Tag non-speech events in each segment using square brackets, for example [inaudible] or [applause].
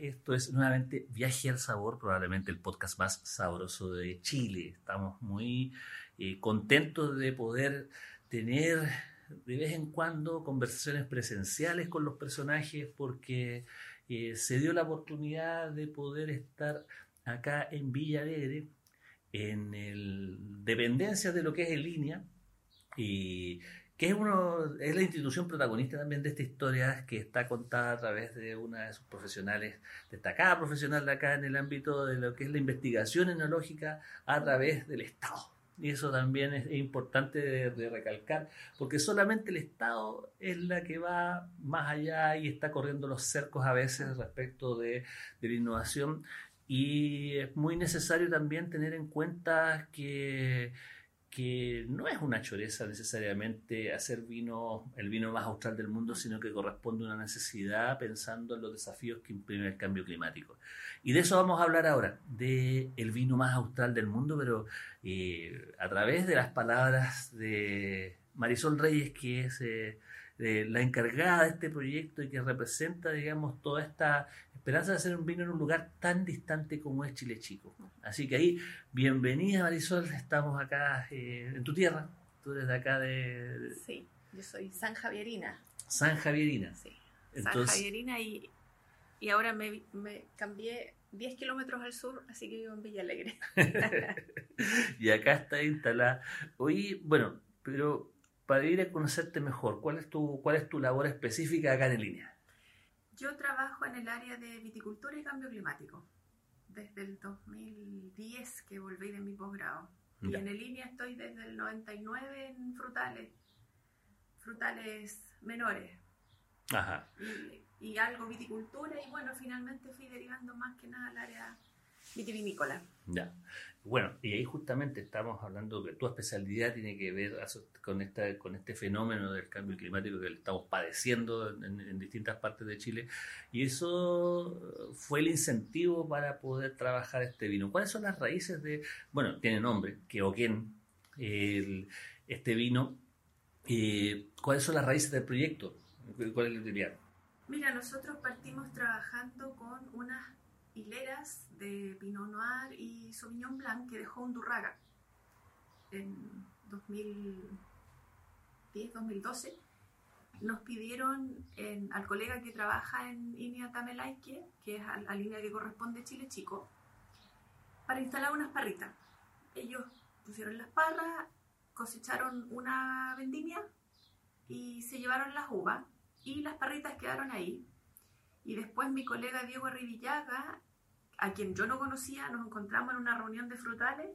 Esto es nuevamente Viaje al Sabor, probablemente el podcast más sabroso de Chile. Estamos muy eh, contentos de poder tener de vez en cuando conversaciones presenciales con los personajes porque eh, se dio la oportunidad de poder estar acá en Villa Alegre, en el, dependencia de lo que es en línea, y que es, uno, es la institución protagonista también de esta historia que está contada a través de una de sus profesionales, destacada profesional de acá en el ámbito de lo que es la investigación enológica a través del Estado. Y eso también es, importante de, recalcar, porque solamente el Estado es la que va más allá y está corriendo los cercos a veces respecto de, de la innovación. Y es muy necesario también tener en cuenta que que no es una choreza necesariamente hacer vino, el vino más austral del mundo, sino que corresponde a una necesidad pensando en los desafíos que imprime el cambio climático. Y de eso vamos a hablar ahora, de vino más austral del mundo, pero eh, a través de las palabras de Marisol Reyes, que es eh, la encargada de este proyecto y que representa, digamos, toda esta esperanza de hacer un vino en un lugar tan distante como es Chile Chico. Así que ahí, bienvenida Marisol, estamos acá eh, en tu tierra, tú eres de acá de... Sí, yo soy San Javierina. San Javierina. Sí, San Javierina y, y ahora me, me cambié 10 kilómetros al sur, así que vivo en Villa Alegre. [laughs] y acá está instalada. Oye, bueno, pero para ir a conocerte mejor, ¿cuál es tu, cuál es tu labor específica acá en línea? Yo trabajo en el área de viticultura y cambio climático, desde el 2010 que volví de mi posgrado. Y en línea estoy desde el 99 en frutales, frutales menores. Ajá. Y, y algo viticultura y bueno, finalmente fui derivando más que nada al área vitivinícola. Ya. Bueno, y ahí justamente estamos hablando que tu especialidad tiene que ver con, esta, con este fenómeno del cambio climático que estamos padeciendo en, distintas partes de Chile. Y eso fue el incentivo para poder trabajar este vino. ¿Cuáles son las raíces de, bueno, tiene nombre, que Oquén, este vino, eh, ¿cuáles son las raíces del proyecto? ¿Cuál es la utilidad? Mira, nosotros partimos trabajando con unas hileras de Pinot Noir y Sauvignon Blanc que dejó Undurraga en 2010-2012. Nos pidieron al colega que trabaja en Inia Tamelaike, que es a la línea que corresponde Chile Chico, para instalar unas parritas. Ellos pusieron las parras, cosecharon una vendimia y se llevaron las uvas y las parritas quedaron ahí y después mi colega Diego Arribillaga, a quien yo no conocía, nos encontramos en una reunión de frutales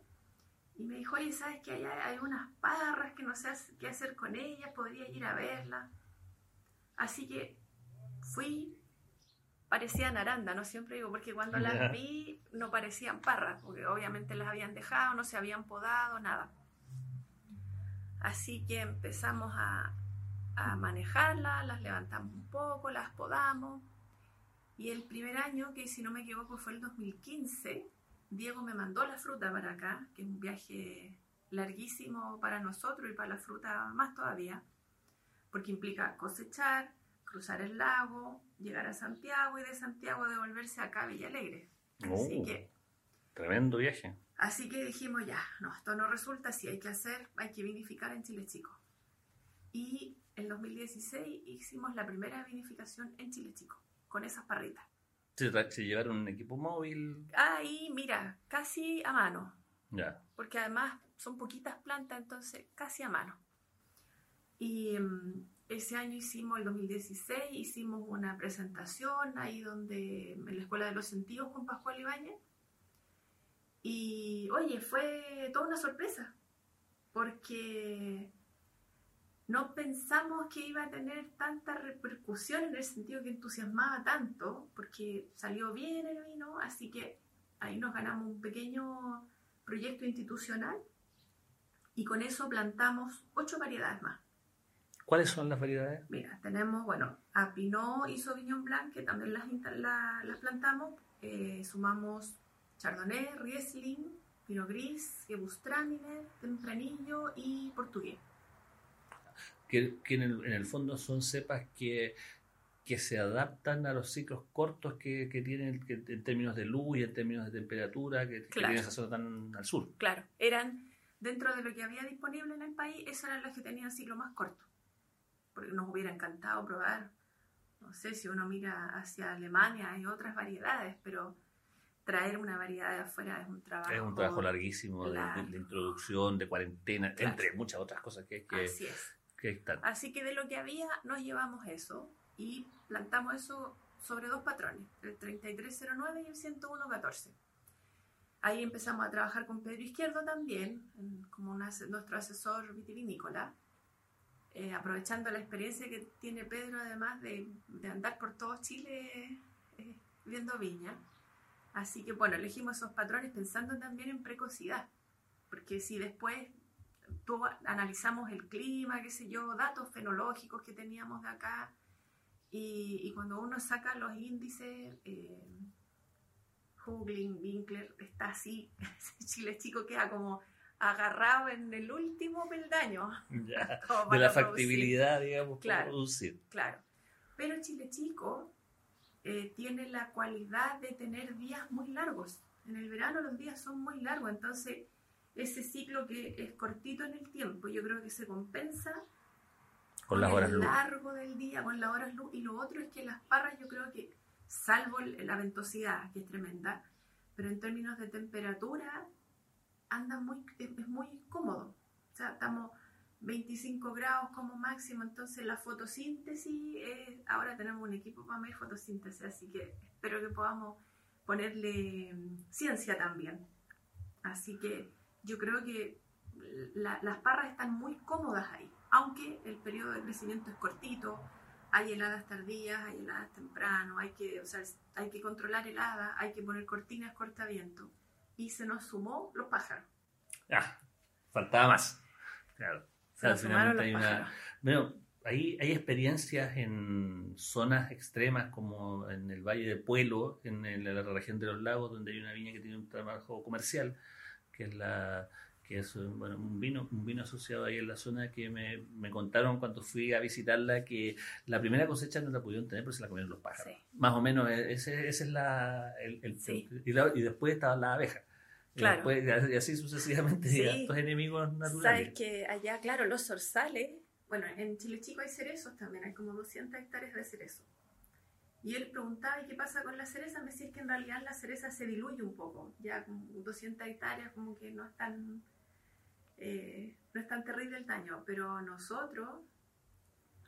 y me dijo, oye, ¿sabes que hay, hay unas parras que no sé qué hacer con ellas? Podría ir a verlas. Así que fui, parecían aranda, ¿no? Siempre digo, porque cuando las vi no parecían parras, porque obviamente las habían dejado, no se habían podado, nada. Así que empezamos a, a manejarlas, las levantamos un poco, las podamos y el primer año, que si no me equivoco fue el 2015, Diego me mandó la fruta para acá, que es un viaje larguísimo para nosotros y para la fruta más todavía, porque implica cosechar, cruzar el lago, llegar a Santiago y de Santiago devolverse acá a Villa Alegre. Así oh, que... Tremendo viaje. Así que dijimos ya, no, esto no resulta, si hay que hacer, hay que vinificar en Chile Chico. Y en 2016 hicimos la primera vinificación en Chile Chico con esas parritas. ¿Se, se llevaron un equipo móvil? Ahí, mira, casi a mano. Ya. Porque además son poquitas plantas, entonces casi a mano. Y mm, ese año hicimos, el 2016, hicimos una presentación ahí donde, en la Escuela de los Sentidos con Pascual Ibáñez. Y oye, fue toda una sorpresa, porque no pensamos que iba a tener tanta repercusión en el sentido que entusiasmaba tanto, porque salió bien el vino, así que ahí nos ganamos un pequeño proyecto institucional y con eso plantamos ocho variedades más. ¿Cuáles son las variedades? Mira, tenemos, bueno, a Pinot y Sauvignon Blanc, que también las, las plantamos. Eh, sumamos Chardonnay, Riesling, Pinot Gris, Gewürztraminer, Tempranillo y Portugués que, en, el, fondo son cepas que, que se adaptan a los ciclos cortos que, que tienen en términos de luz y en términos de temperatura que, tienen esa zona tan al sur. Claro, eran dentro de lo que había disponible en el país, esas eran las que tenían ciclo más corto. Porque nos hubiera encantado probar, no sé, si uno mira hacia Alemania hay otras variedades, pero traer una variedad de afuera es un trabajo. Es un trabajo larguísimo de, introducción, de cuarentena, entre muchas otras cosas que, que, Así es. Así que de lo que había nos llevamos eso y plantamos eso sobre dos patrones, el 3309 y el 10114. Ahí empezamos a trabajar con Pedro Izquierdo también, como nuestro asesor vitivinícola, eh, aprovechando la experiencia que tiene Pedro además de, andar por todo Chile eh, viendo viña. Así que bueno, elegimos esos patrones pensando también en precocidad, porque si después analizamos el clima, qué sé yo, datos fenológicos que teníamos de acá, y, cuando uno saca los índices, eh, Hugling, Winkler, está así, [laughs] Chile chico queda como agarrado en el último peldaño. [laughs] [laughs] de la factibilidad, digamos, claro, producir. Claro. Pero Chile chico eh, tiene la cualidad de tener días muy largos. En el verano los días son muy largos, entonces ese ciclo que es cortito en el tiempo, yo creo que se compensa con, las horas el largo del día, con las horas luz. Y lo otro es que las parras yo creo que, salvo la ventosidad, que es tremenda, pero en términos de temperatura, anda muy, es, muy cómodo. O sea, estamos 25 grados como máximo, entonces la fotosíntesis, ahora tenemos un equipo para medir fotosíntesis, así que espero que podamos ponerle mm, ciencia también. Así que yo creo que las parras están muy cómodas ahí, aunque el periodo de crecimiento es cortito, hay heladas tardías, hay heladas temprano, hay que, o sea, hay que controlar heladas, hay que poner cortinas cortaviento. Y se nos sumó los pájaros. Ah, faltaba más. Claro. hay una. Bueno, hay, hay experiencias en zonas extremas como en el Valle de Pueblo, en, en la región de los lagos, donde hay una viña que tiene un trabajo comercial que es la que es bueno, un vino un vino asociado ahí en la zona que me, me, contaron cuando fui a visitarla que la primera cosecha no la pudieron tener porque se la comieron los pájaros. Más o menos e, ese, ese es la, el, y, después estaba la abeja. Claro. Y, así sucesivamente, sí. estos enemigos naturales. Sabes que allá, claro, los zorzales, bueno, en Chile Chico hay cerezos también, hay como 200 hectáreas de cerezos. Y él preguntaba, ¿y qué pasa con la cereza? Me decía que en realidad la cereza se diluye un poco, ya con 200 hectáreas como que no es tan, eh, no es tan terrible el daño, pero nosotros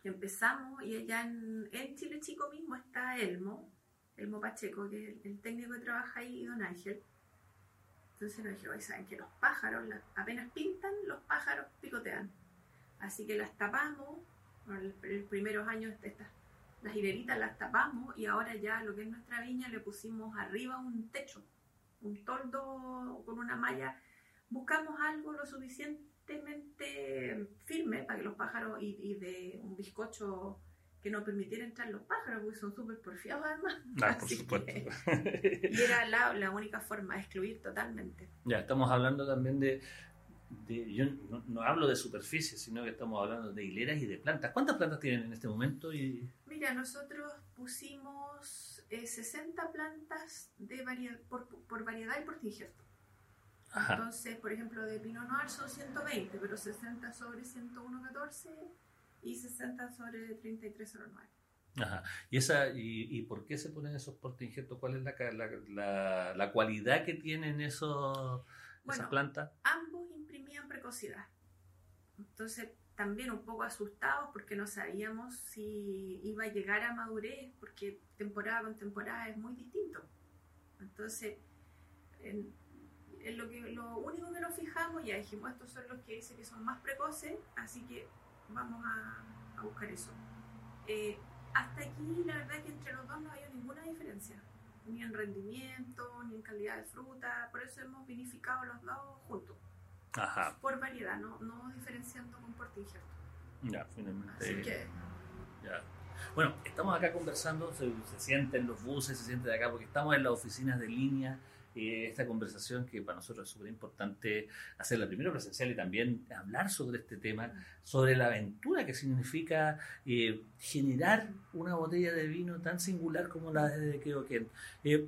empezamos y allá en, Chile Chico mismo está Elmo, Elmo Pacheco, que es el, técnico que trabaja ahí, y Don Ángel. Entonces nos dijeron, ¿saben que los pájaros apenas pintan, los pájaros picotean? Así que las tapamos, en los primeros años estas las hileritas las tapamos y ahora ya lo que es nuestra viña le pusimos arriba un techo, un toldo con una malla. Buscamos algo lo suficientemente firme para que los pájaros y, de un bizcocho que no permitiera entrar los pájaros, porque son súper porfiados además. Ah, por [laughs] supuesto. y era la, la única forma de excluir totalmente. Ya, estamos hablando también de, yo no, hablo de superficie, sino que estamos hablando de hileras y de plantas. ¿Cuántas plantas tienen en este momento? Y... Mira, nosotros pusimos 60 eh, plantas de por, por, variedad y por injerto. Entonces, por ejemplo, de Pinot Noir son 120, pero 60 sobre 101.14 y 60 sobre 33.09. Ajá. ¿Y, esa, y, por qué se ponen esos portinjertos? ¿Cuál es la, la, la, cualidad que tienen esos, esas plantas? Ambos precocidad. Entonces, también un poco asustados porque no sabíamos si iba a llegar a madurez, porque temporada con temporada es muy distinto. Entonces, en, lo, que, lo único que nos fijamos, ya dijimos, estos son los que dice que son más precoces, así que vamos a, a buscar eso. Eh, hasta aquí, la verdad es que entre los dos no había ninguna diferencia, ni en rendimiento, ni en calidad de fruta, por eso hemos vinificado los dos juntos, Ajá. por variedad, no, no diferenciando con porte injerto. Ya, finalmente. Así que, Ya. Bueno, estamos acá conversando, se, se sienten los buses, se sienten de acá, porque estamos en las oficinas de línea. eh, esta conversación que para nosotros es súper importante hacerla primero presencial y también hablar sobre este tema, sobre la aventura que significa eh, generar una botella de vino tan singular como la de Keoken. Eh,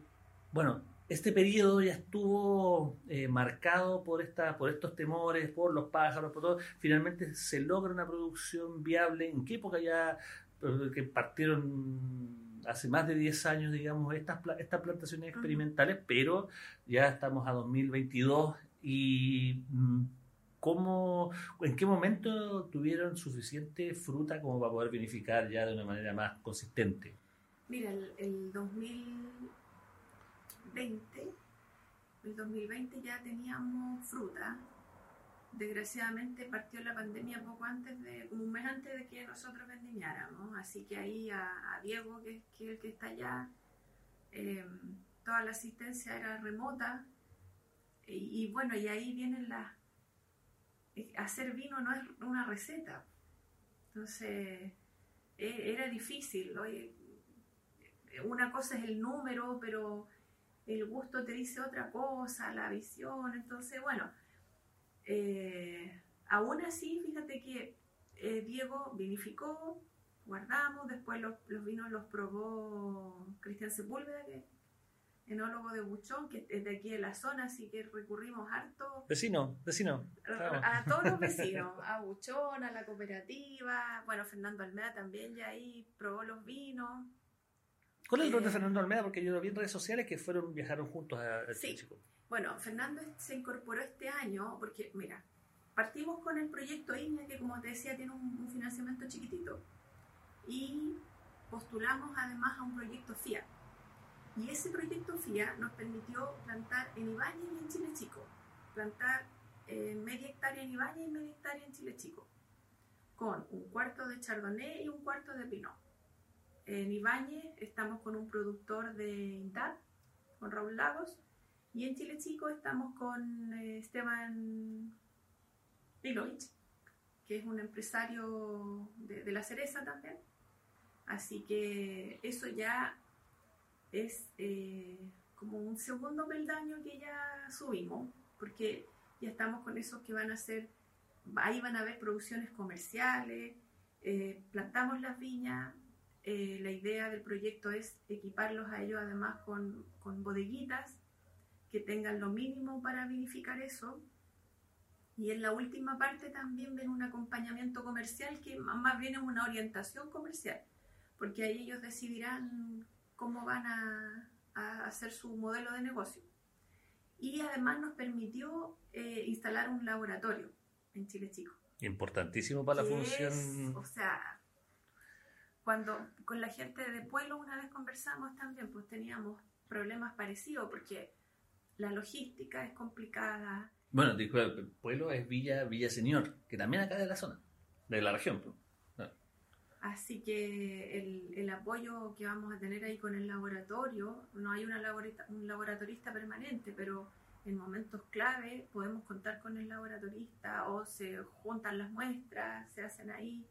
bueno, este periodo ya estuvo eh, marcado por, esta, por estos temores, por los pájaros, por todo. Finalmente se logra una producción viable. ¿En qué época ya eh, que partieron hace más de 10 años, digamos, estas, estas plantaciones experimentales, pero ya estamos a 2022 y mm, ¿cómo, ¿en qué momento tuvieron suficiente fruta como para poder vinificar ya de una manera más consistente? mira, el, el 2020, el 2020 ya teníamos fruta. Desgraciadamente partió la pandemia poco antes de, como un mes antes de que nosotros vendimiáramos. Así que ahí a, Diego, que, es- el que está allá, eh, toda la asistencia era remota. Y, bueno, y ahí vienen las... Hacer vino no es una receta. Entonces, e- era difícil. Una cosa es el número, pero el gusto te dice otra cosa, la visión. Entonces, bueno, eh, aún así, fíjate que eh, Diego vinificó, guardamos, después los, los vinos los probó Cristian Sepúlveda, que enólogo de Buchón, que es de aquí de la zona, así que recurrimos harto Vecino, vecino. a, a todos los [laughs] vecinos, a Buchón, a la cooperativa, bueno, Fernando Almeda también ya ahí probó los vinos. ¿Cuál es el rol de Eh, Fernando Almeida? Porque yo lo vi en redes sociales que fueron viajaron juntos a, Sí. Chico. Bueno, Fernando se incorporó este año porque, mira, partimos con el proyecto INEA, que como te decía tiene un, un financiamiento chiquitito, y postulamos además a un proyecto FIA. Y ese proyecto FIA nos permitió plantar en Ibañez y en Chile Chico, plantar eh, media hectárea en Ibañez y media hectárea en Chile Chico, con un cuarto de Chardonnay y un cuarto de Pinot. En Ibañez estamos con un productor de INDAP, con Raúl Lagos, y en Chile Chico estamos con eh, Esteban Pilovich, que es un empresario de, de la cereza también. Así que eso ya es eh, como un segundo peldaño que ya subimos, porque ya estamos con esos que van a ser, ahí van a haber producciones comerciales, eh, plantamos las viñas, eh, la idea del proyecto es equiparlos a ellos además con, con bodeguitas que tengan lo mínimo para vinificar eso. Y en la última parte también ven un acompañamiento comercial que más bien es una orientación comercial, porque ahí ellos decidirán cómo van a, a hacer su modelo de negocio. Y además nos permitió eh, instalar un laboratorio en Chile Chico. Importantísimo para la función. es, o sea, cuando con la gente de Pueblo una vez conversamos también, pues teníamos problemas parecidos porque la logística es complicada. Bueno, el pueblo es Villa, Villa Señor, que también acá de la zona, de la región. pues. Así que el, el apoyo que vamos a tener ahí con el laboratorio, no hay una laborita- un laboratorista permanente, pero en momentos clave podemos contar con el laboratorista o se juntan las muestras, se hacen ahí.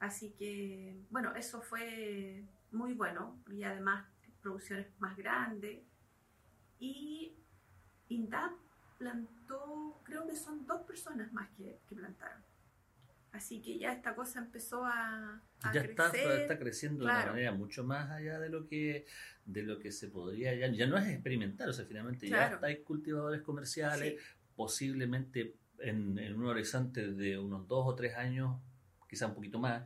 Así que, bueno, eso fue muy bueno y además producciones más grandes. Y INDAP plantó, creo que son dos personas más que, que plantaron. Así que ya esta cosa empezó a, a Ya está, crecer. está creciendo de claro. una manera mucho más allá de lo que de lo que se podría ya, ya no es experimentar, o sea, finalmente ya está, hay cultivadores comerciales, Sí. posiblemente en, en un horizonte de unos dos o tres años, quizá un poquito más,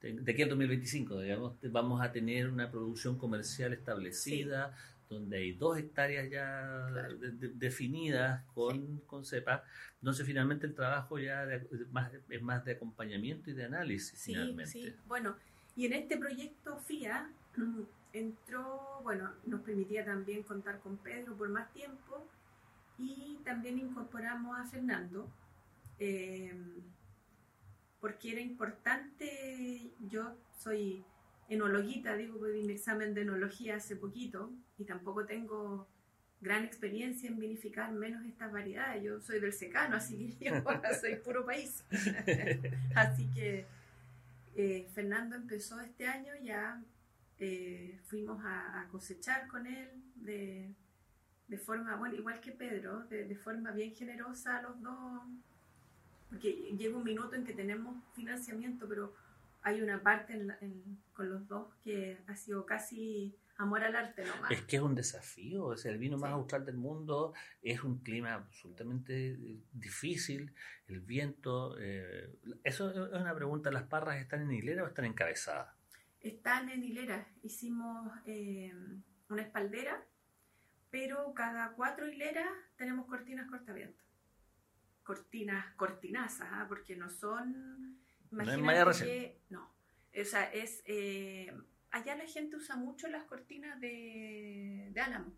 de, aquí al 2025, digamos, vamos a tener una producción comercial establecida, donde hay dos hectáreas ya Claro. de- de- definidas con, con cepa. Entonces, finalmente el trabajo ya de- más, es más de acompañamiento y de análisis, Sí, finalmente. sí. Bueno, y en este proyecto FIA [clears throat] entró, bueno, nos permitía también contar con Pedro por más tiempo y también incorporamos a Fernando. Eh, porque era importante, yo soy enologuita, digo, pedí mi examen de enología hace poquito y tampoco tengo gran experiencia en vinificar menos estas variedades. Yo soy del secano, así que yo [laughs] soy puro país. [laughs] así que eh, Fernando empezó este año, ya eh, fuimos a, cosechar con él de, de, forma, bueno, igual que Pedro, de, de forma bien generosa los dos, porque llega un minuto en que tenemos financiamiento, pero hay una parte con los dos que ha sido casi amor al arte nomás. Es que es un desafío, es el vino más austral del mundo, es un clima absolutamente eh, difícil, el viento. Eh, eso es una pregunta, ¿las parras están en hilera o están encabezadas? Están en hilera, hicimos eh, una espaldera, pero cada cuatro hileras tenemos cortinas cortaviento. Cortinas cortinazas, ¿ah? porque no son Imagínate no No, o sea, es... Eh, allá la gente usa mucho las cortinas de, de álamo,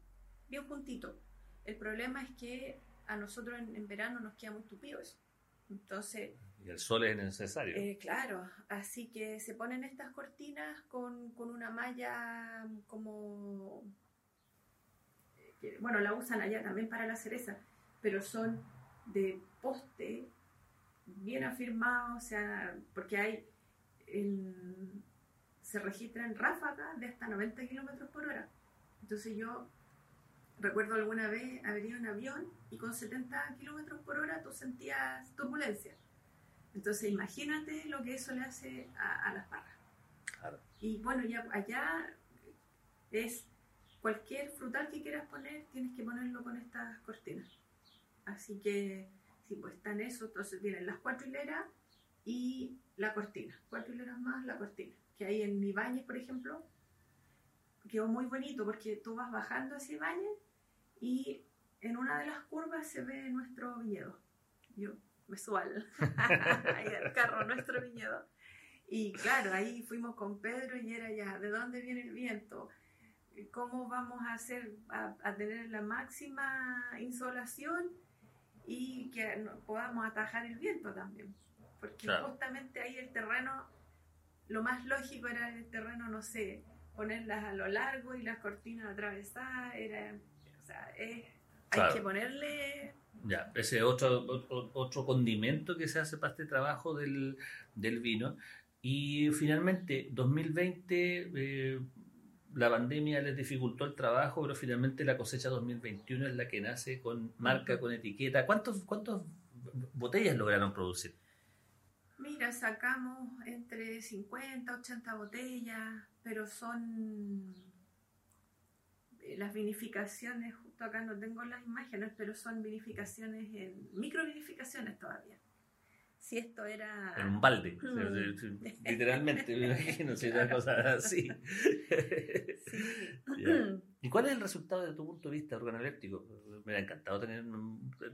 bien juntito. El problema es que a nosotros en, verano nos queda muy tupido eso. Entonces... Y el sol es necesario. Eh, claro, así que se ponen estas cortinas con, con una malla como... Eh, bueno, la usan allá también para la cereza, pero son de poste bien afirmado, o sea, porque hay, se registran ráfagas de hasta 90 kilómetros por hora. Entonces yo recuerdo alguna vez haber ido en avión y con 70 kilómetros por hora tú sentías turbulencia. Entonces imagínate lo que eso le hace a, las parras. Y bueno, ya allá es cualquier frutal que quieras poner, tienes que ponerlo con estas cortinas. Así que Sí, pues están eso, entonces vienen las cuatro hileras y la cortina. Cuatro hileras más la cortina. Que hay en Ibáñez, por ejemplo, quedó muy bonito porque tú vas bajando hacia Ibáñez y en una de las curvas se ve nuestro viñedo. Yo me subo al, carro, nuestro viñedo. Y claro, ahí fuimos con Pedro y era ya, ¿de dónde viene el viento? ¿Cómo vamos a hacer, a, a tener la máxima insolación? Y que podamos atajar el viento también. Porque justamente ahí el terreno, lo más lógico era el terreno, no sé, ponerlas a lo largo y las cortinas atravesadas, era, o sea, hay que ponerle... Ya, ese otro, otro, condimento que se hace para este trabajo del, del vino. Y finalmente, 2020, eh, la pandemia les dificultó el trabajo, pero finalmente la cosecha 2021 es la que nace con marca, con etiqueta. ¿Cuántos, ¿Cuántas botellas lograron producir? Mira, sacamos entre 50, 80 botellas, pero son eh, las vinificaciones, justo acá no tengo las imágenes, pero son vinificaciones en micro vinificaciones todavía si esto era... En un balde, mm. [laughs] literalmente, me imagino, si una cosa así. [laughs] [laughs] ¿Y cuál es el resultado de tu punto de vista organoléptico? Me ha encantado tener,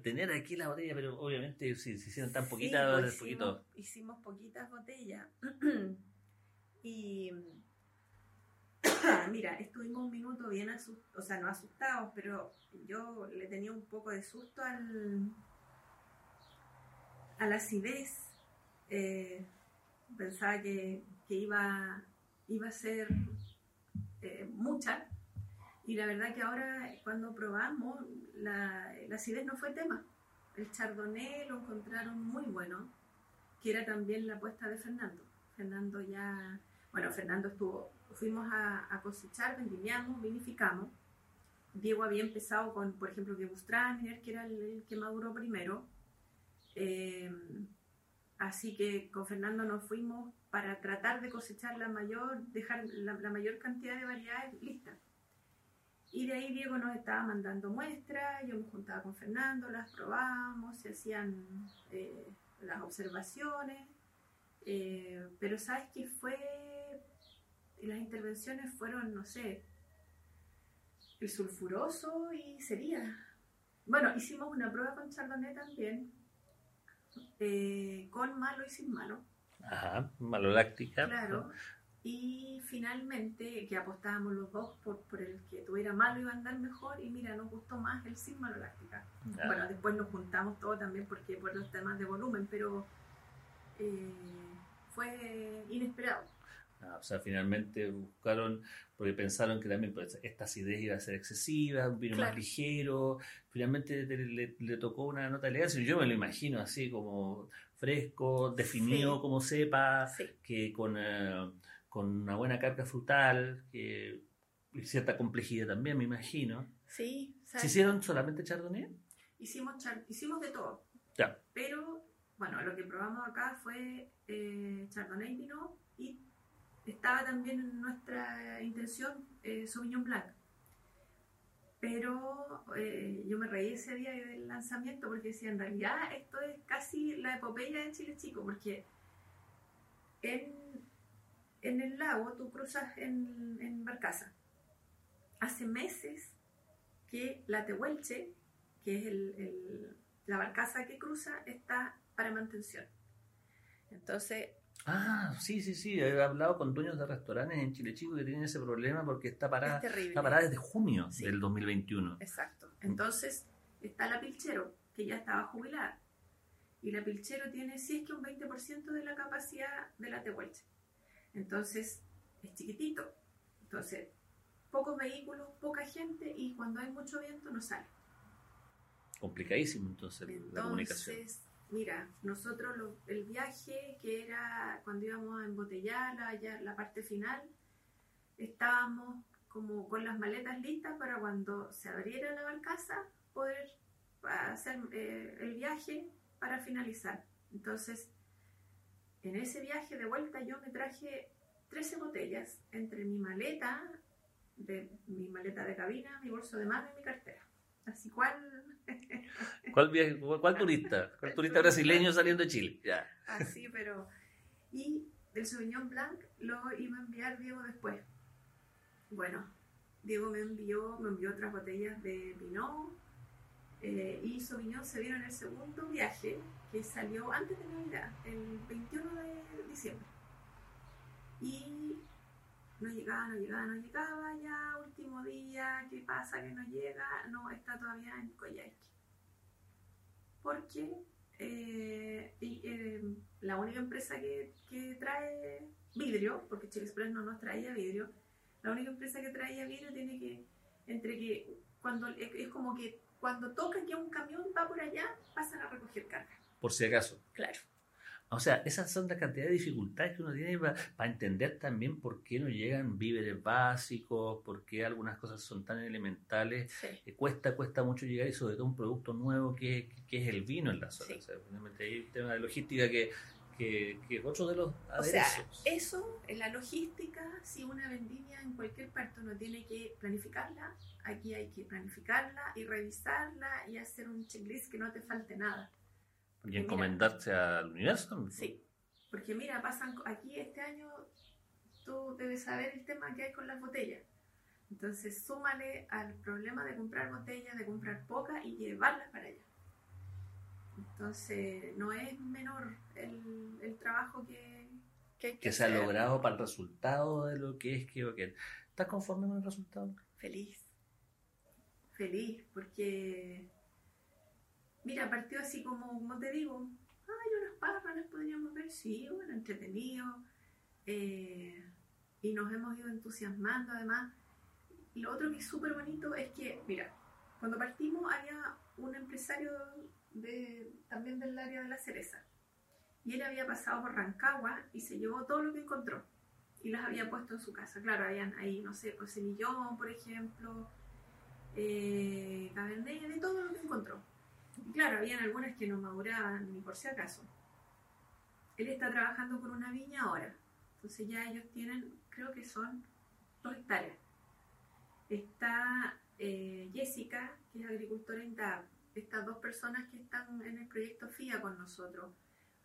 tener aquí la botella, pero obviamente si se hicieron tan poquitas, pues hicimos, hicimos poquitas botellas. [clears throat] y [clears throat] mira, estuvimos un minuto bien asustados, o sea, no asustados, pero yo le tenía un poco de susto al a la acidez. Eh, pensaba que, iba, iba a ser eh, mucha. Y la verdad que ahora cuando probamos, la, acidez no fue tema. El chardonnay lo encontraron muy bueno, que era también la apuesta de Fernando. Fernando ya, bueno, Fernando estuvo, fuimos a, cosechar, vendimiamos, vinificamos. Diego había empezado con, por ejemplo, Gewürztraminer, que era el que maduró primero eh, así que con Fernando nos fuimos para tratar de cosechar la mayor, dejar la, mayor cantidad de variedades listas. Y de ahí Diego nos estaba mandando muestras, yo me juntaba con Fernando, las probábamos, se hacían eh, las observaciones, eh, pero sabes que fue, las intervenciones fueron, no sé, el sulfuroso y sería. Bueno, hicimos una prueba con Chardonnay también, eh, con malo y sin malo. Ajá, maloláctica. Claro. Y finalmente, que apostábamos los dos por, por, el que tuviera malo iba a andar mejor, y mira, nos gustó más el sin maloláctica. Bueno, después nos juntamos todo también porque por los temas de volumen, pero eh, fue inesperado. Ah, o sea, finalmente buscaron, porque pensaron que también pues, estas ideas iban a ser excesivas, un vino más Claro. ligero, finalmente le, le- le tocó una nota elegancia, yo me lo imagino así como fresco, definido Sí. como sepa, Sí. que con, eh, con una buena carga frutal, que y cierta complejidad también, me imagino. Sí, ¿Se ¿sabes? hicieron solamente Chardonnay? hicimos, char- hicimos de todo. Ya. Pero, bueno, lo que probamos acá fue eh, Chardonnay Pinot y estaba también en nuestra intención eh, Sauvignon Blanc. Pero eh, yo me reí ese día del lanzamiento porque decía, en realidad esto es casi la epopeya de Chile Chico, porque en, en el lago tú cruzas en, en Barcaza. Hace meses que la Tehuelche, que es el- el- la barcaza que cruza, está para mantención. Entonces, Ah, sí, sí, sí, he hablado con dueños de restaurantes en Chile Chico que tienen ese problema porque está parada, es está parada desde junio Sí. del 2021. Exacto. Entonces, está la Pilchero, que ya estaba jubilada. Y la Pilchero tiene, si es que un 20% de la capacidad de la Tehuelche. Entonces, es chiquitito. Entonces, pocos vehículos, poca gente y cuando hay mucho viento no sale. Complicadísimo entonces la comunicación. Mira, nosotros el viaje que era cuando íbamos a embotellar la parte final, estábamos como con las maletas listas para cuando se abriera la barcaza poder hacer eh, el viaje para finalizar. Entonces, en ese viaje de vuelta yo me traje 13 botellas entre mi maleta, de, mi maleta de cabina, mi bolso de mano y mi cartera. Así cual [laughs] ¿Cuál, viaje- cuál, cuál turista? ¿Cuál turista brasileño saliendo de Chile? Ya. Así, pero. Y el Sauvignon Blanc lo iba a enviar Diego después. Bueno, Diego me envió, me envió otras botellas de Pinot eh, y Sauvignon se vino en el segundo viaje que salió antes de Navidad, el 21 de diciembre. Y no llegaba, no llegaba, no llegaba, ya último día, ¿qué pasa que no llega? No, está todavía en Coyhaique. Porque eh, y, eh, la única empresa que, que trae vidrio, porque Chile Express no nos traía vidrio, la única empresa que traía vidrio tiene que, entre que, cuando es, es como que cuando toca que un camión va por allá, pasan a recoger carga. Por si acaso. Claro. O sea, esas son la cantidad de dificultades que uno tiene para entender también por qué no llegan víveres básicos, por qué algunas cosas son tan elementales. Sí. Eh, cuesta, cuesta mucho llegar y sobre todo un producto nuevo que, que es el vino en la zona. Sí. O sea, finalmente hay un tema de logística que, que, que es otro de los O sea, eso, en la logística, si una vendimia en cualquier parte uno tiene que planificarla, aquí hay que planificarla y revisarla y hacer un checklist que no te falte nada. Y mira- encomendarse al universo. Sí, porque mira, pasan aquí este año, tú debes saber el tema que hay con las botellas. Entonces, súmale al problema de comprar botellas, de comprar pocas y llevarlas para allá. Entonces, no es menor el, el trabajo que, que, hay que que se ha logrado para el resultado de lo que es que que- ¿Estás conforme con el resultado? Feliz. Feliz, porque. Mira, partió así como, como te digo, ay, unas papas las podríamos ver, sí, bueno, entretenido. eh, y nos hemos ido entusiasmando además. Lo otro que es súper bonito es que, mira, cuando partimos había un empresario de, también del área de la cereza. Y él había pasado por Rancagua y se llevó todo lo que encontró. Y las había puesto en su casa. Claro, habían ahí, no sé, pues semillón, por ejemplo, eh, de todo lo que encontró. Claro, habían algunas que no maduraban ni por si acaso. Él está trabajando con una viña ahora. Entonces ya ellos tienen, creo que son dos hectáreas. Está eh, Jessica, que es agricultora en DAB. Estas dos personas que están en el proyecto FIA con nosotros.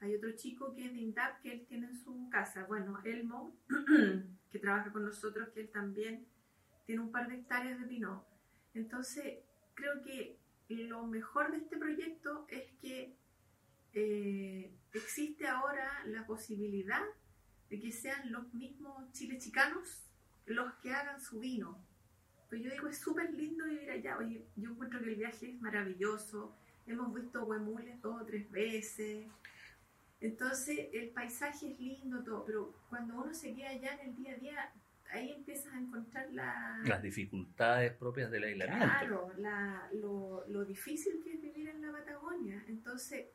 Hay otro chico que es de INDAP que él tiene en su casa. Bueno, Elmo, [clears throat] que trabaja con nosotros, que él también tiene un par de hectáreas de pinot. Entonces, creo que lo mejor de este proyecto es que eh, existe ahora la posibilidad de que sean los mismos chilechicanos los que hagan su vino. Pues yo digo, es súper lindo vivir allá. Oye, yo encuentro que el viaje es maravilloso. Hemos visto Huemules dos o tres veces. Entonces el paisaje es lindo todo, pero cuando uno se queda allá en el día a día, ahí empiezas a encontrar la... las dificultades propias del aislamiento. Claro, la, lo, lo difícil que es vivir en la Patagonia. Entonces,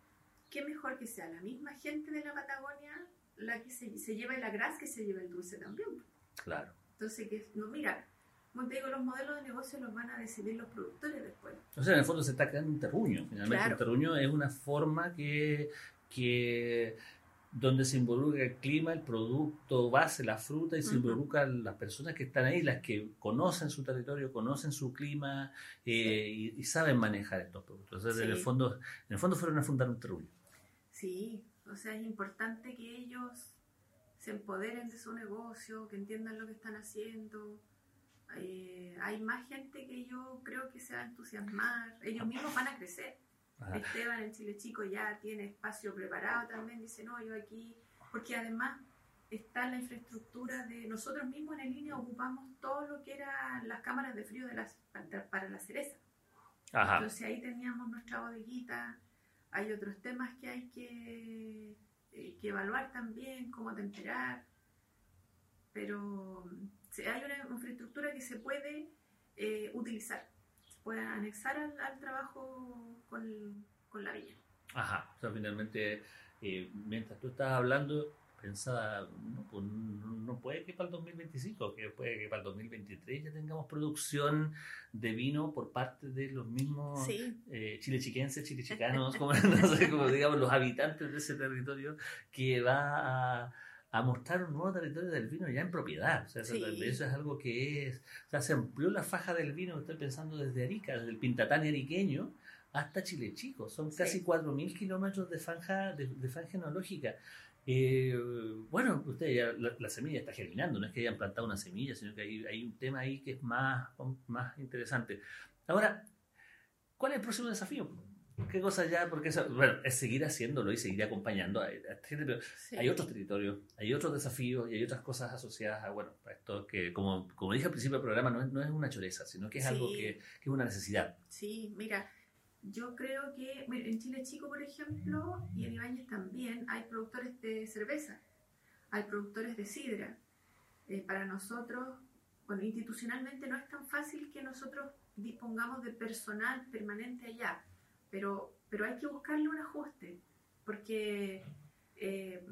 qué mejor que sea la misma gente de la Patagonia la que se, se lleva la grasa que se lleva el dulce también. Claro. Entonces, que no, mira, como te digo, los modelos de negocio los van a decidir los productores después. O sea, en el fondo se está creando un terruño. Finalmente, Claro. un terruño es una forma que, que donde se involucra el clima, el producto base, la fruta, y se involucran las personas que están ahí, las que conocen su territorio, conocen su clima eh, y, y saben manejar estos productos. Entonces, en, el fondo, en el fondo fueron a fundar un terruño. Sí, o sea, es importante que ellos se empoderen de su negocio, que entiendan lo que están haciendo. Eh, hay más gente que yo creo que se va a entusiasmar. Ellos mismos van a crecer. Esteban en Chile Chico ya tiene espacio preparado también, dice, no, yo aquí, porque además está la infraestructura de nosotros mismos en línea ocupamos todo lo que eran las cámaras de frío de las, para la cereza. Ajá. Entonces ahí teníamos nuestra bodeguita, hay otros temas que hay que, eh, que evaluar también, cómo temperar, pero hay una infraestructura que se puede eh, utilizar, se puede anexar al, al trabajo con, con la viña. Ajá, o sea, finalmente, eh, mientras tú estabas hablando, pensaba, no, pues, no, no puede que para el 2025, que puede que para el 2023 ya tengamos producción de vino por parte de los mismos Sí, eh, chilechiquenses, chilechicanos, como, [laughs] no sé, como digamos los habitantes de ese territorio, que va a, a mostrar un nuevo territorio del vino ya en propiedad. O sea, eso- Sí. eso es algo que es, o sea, se amplió la faja del vino, estoy pensando desde Arica, desde el Pintatán ariqueño hasta Chile Chico. Son Sí. casi 4.000 kilómetros de franja, de, de franja enológica. Eh, bueno, usted ya, la, la semilla está germinando, no es que hayan plantado una semilla, sino que hay, hay un tema ahí que es más, más interesante. Ahora, ¿cuál es el próximo desafío? ¿Qué cosas ya? Porque eso, bueno, es seguir haciéndolo y seguir acompañando a, esta gente, pero sí. hay otros territorios, hay otros desafíos y hay otras cosas asociadas a, bueno, a esto que, como, como dije al principio del programa, no es, no es una choreza, sino que es Sí. algo que, que es una necesidad. Sí, mira, yo creo que mira, en Chile Chico, por ejemplo, y en Ibáñez también, hay productores de cerveza, hay productores de sidra. Eh, para nosotros, bueno, institucionalmente no es tan fácil que nosotros dispongamos de personal permanente allá, pero, pero hay que buscarle un ajuste, porque eh,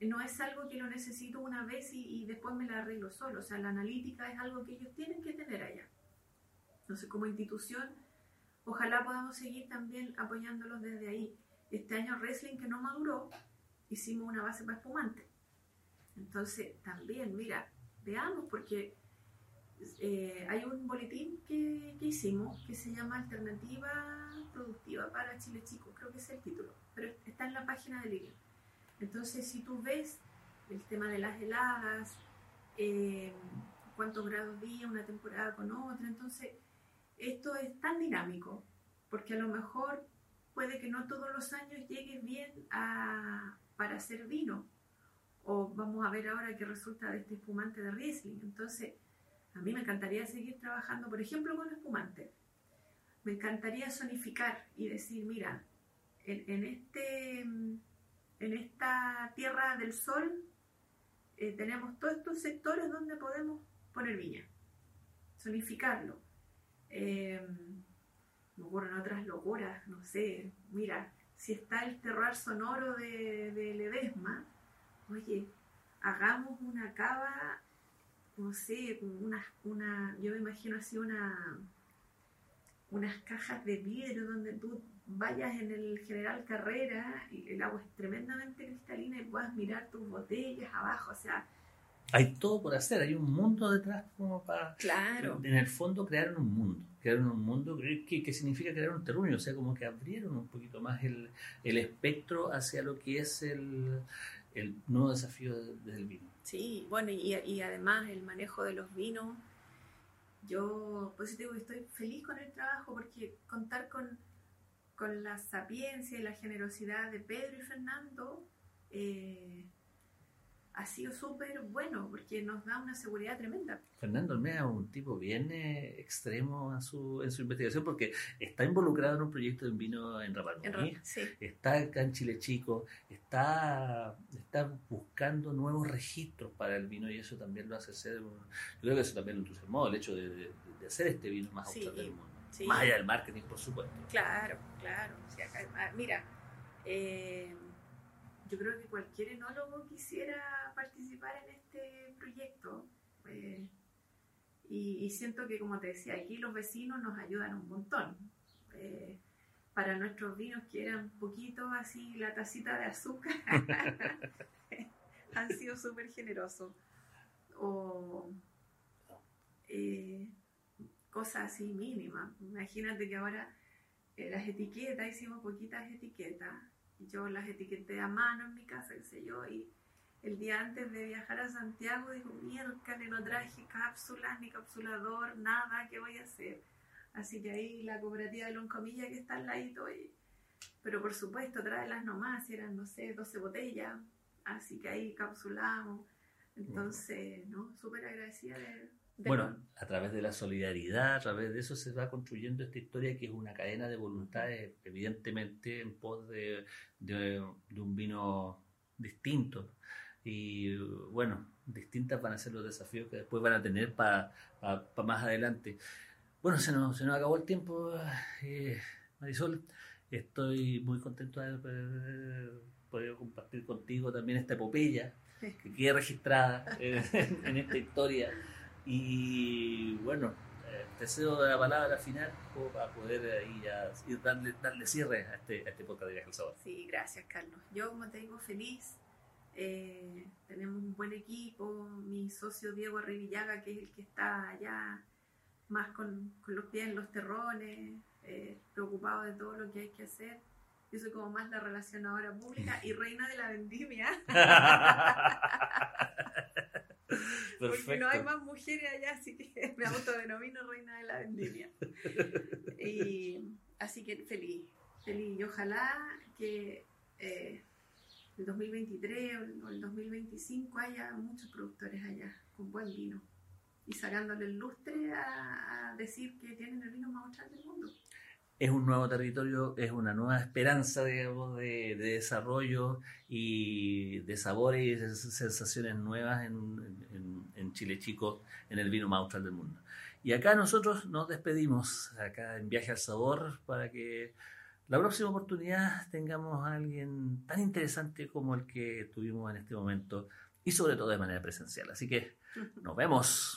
no es algo que lo necesito una vez y, y después me la arreglo solo. O sea, la analítica es algo que ellos tienen que tener allá. Entonces, como institución, ojalá podamos seguir también apoyándolos desde ahí. Este año wrestling que no maduró, hicimos una base para espumante. Entonces, también, mira, veamos, porque eh, hay un boletín que, que hicimos que se llama Alternativa Productiva para Chile Chico, creo que es el título, pero está en la página de Lilian. Entonces, si tú ves el tema de las heladas, eh, cuántos grados día, una temporada con otra, entonces esto es tan dinámico, porque a lo mejor puede que no todos los años llegue bien a, para hacer vino, o vamos a ver ahora qué resulta de este espumante de Riesling. Entonces, a mí me encantaría seguir trabajando, por ejemplo, con espumante. Me encantaría sonificar y decir, mira, en, este, en esta tierra del sol eh, tenemos todos estos sectores donde podemos poner viña, sonificarlo. Eh, me ocurren otras locuras, no sé, mira, si está el terroir sonoro de, de Ledesma, oye, hagamos una cava, no sé, una, una, yo me imagino así una, unas cajas de vidrio donde tú vayas en el General Carrera y el agua es tremendamente cristalina y puedas mirar tus botellas abajo, o sea, Hay todo por hacer, hay un mundo detrás como para... claro, En el fondo crearon un mundo, crearon un mundo que, que significa crear un terruño, o sea, como que abrieron un poquito más el, el espectro hacia lo que es el, el nuevo desafío de- del vino. Sí, bueno, y, y además el manejo de los vinos. Yo, pues digo estoy feliz con el trabajo porque contar con, con la sapiencia y la generosidad de Pedro y Fernando, eh, ha sido súper bueno porque nos da una seguridad tremenda. Fernando Olmeda es un tipo bien eh, extremo en su, en su investigación porque está involucrado en un proyecto de un vino en Rapanui, sí. está acá en Chile Chico, está, está buscando nuevos registros para el vino y eso también lo hace ser, un- yo creo que eso también lo entusiasmó, el hecho de, de- de hacer este vino más Sí, austral del mundo. sí. Más allá del marketing, por supuesto. Claro, claro. O sea, ah, mira, eh, yo creo que cualquier enólogo quisiera participar en este proyecto. eh, y, siento que, como te decía, aquí los vecinos nos ayudan un montón. Eh, para nuestros vinos que eran poquito así, la tacita de azúcar, [laughs] han sido súper generosos. O eh, cosas así mínimas. Imagínate que ahora eh, las etiquetas, hicimos poquitas etiquetas. Yo las etiqueté a mano en mi casa, qué sé yo, y el día antes de viajar a Santiago digo, miércoles no traje cápsulas ni capsulador, nada, ¿qué voy a hacer? Así que ahí la cooperativa de Loncomilla que está al ladito, y, pero por supuesto, tráelas nomás, eran, no sé, 12 botellas, así que ahí capsulamos. Entonces, ¿no? Súper agradecida de... Bueno, a través de la solidaridad, a través de eso se va construyendo esta historia que es una cadena de voluntades, evidentemente en pos de, de- de un vino distinto. Y bueno, distintas van a ser los desafíos que después van a tener para más adelante. Bueno, se nos, se nos acabó el tiempo, eh, Marisol. Estoy muy contento de haber podido compartir contigo también esta epopeya que quede registrada en, en esta historia. Y bueno, eh, te cedo la palabra final como para poder ahí ya darle, darle cierre a este, a este podcast de Viaje al Sabor. Sí, gracias, Carlos. Yo, como te digo, feliz. Eh, tenemos un buen equipo. Mi socio Diego Arribillaga, que es el que está allá más con, con los pies en los terrones, eh, preocupado de todo lo que hay que hacer. Yo soy como más la relacionadora pública y [laughs] reina de la vendimia. [laughs] [laughs] Porque no hay más mujeres allá, así que [laughs] me autodenomino reina de la vendimia. [laughs] Y así que feliz, feliz. Y ojalá que eh, el 2023 o el, o el 2025 haya muchos productores allá con buen vino y sacándole el lustre a, a decir que tienen el vino más austral del mundo. Es un nuevo territorio, es una nueva esperanza digamos, de, de desarrollo y de sabores y de sensaciones nuevas en, en- en Chile Chico, en el vino más austral del mundo. Y acá nosotros nos despedimos, acá en Viaje al Sabor, para que la próxima oportunidad tengamos a alguien tan interesante como el que tuvimos en este momento y sobre todo de manera presencial. Así que nos vemos.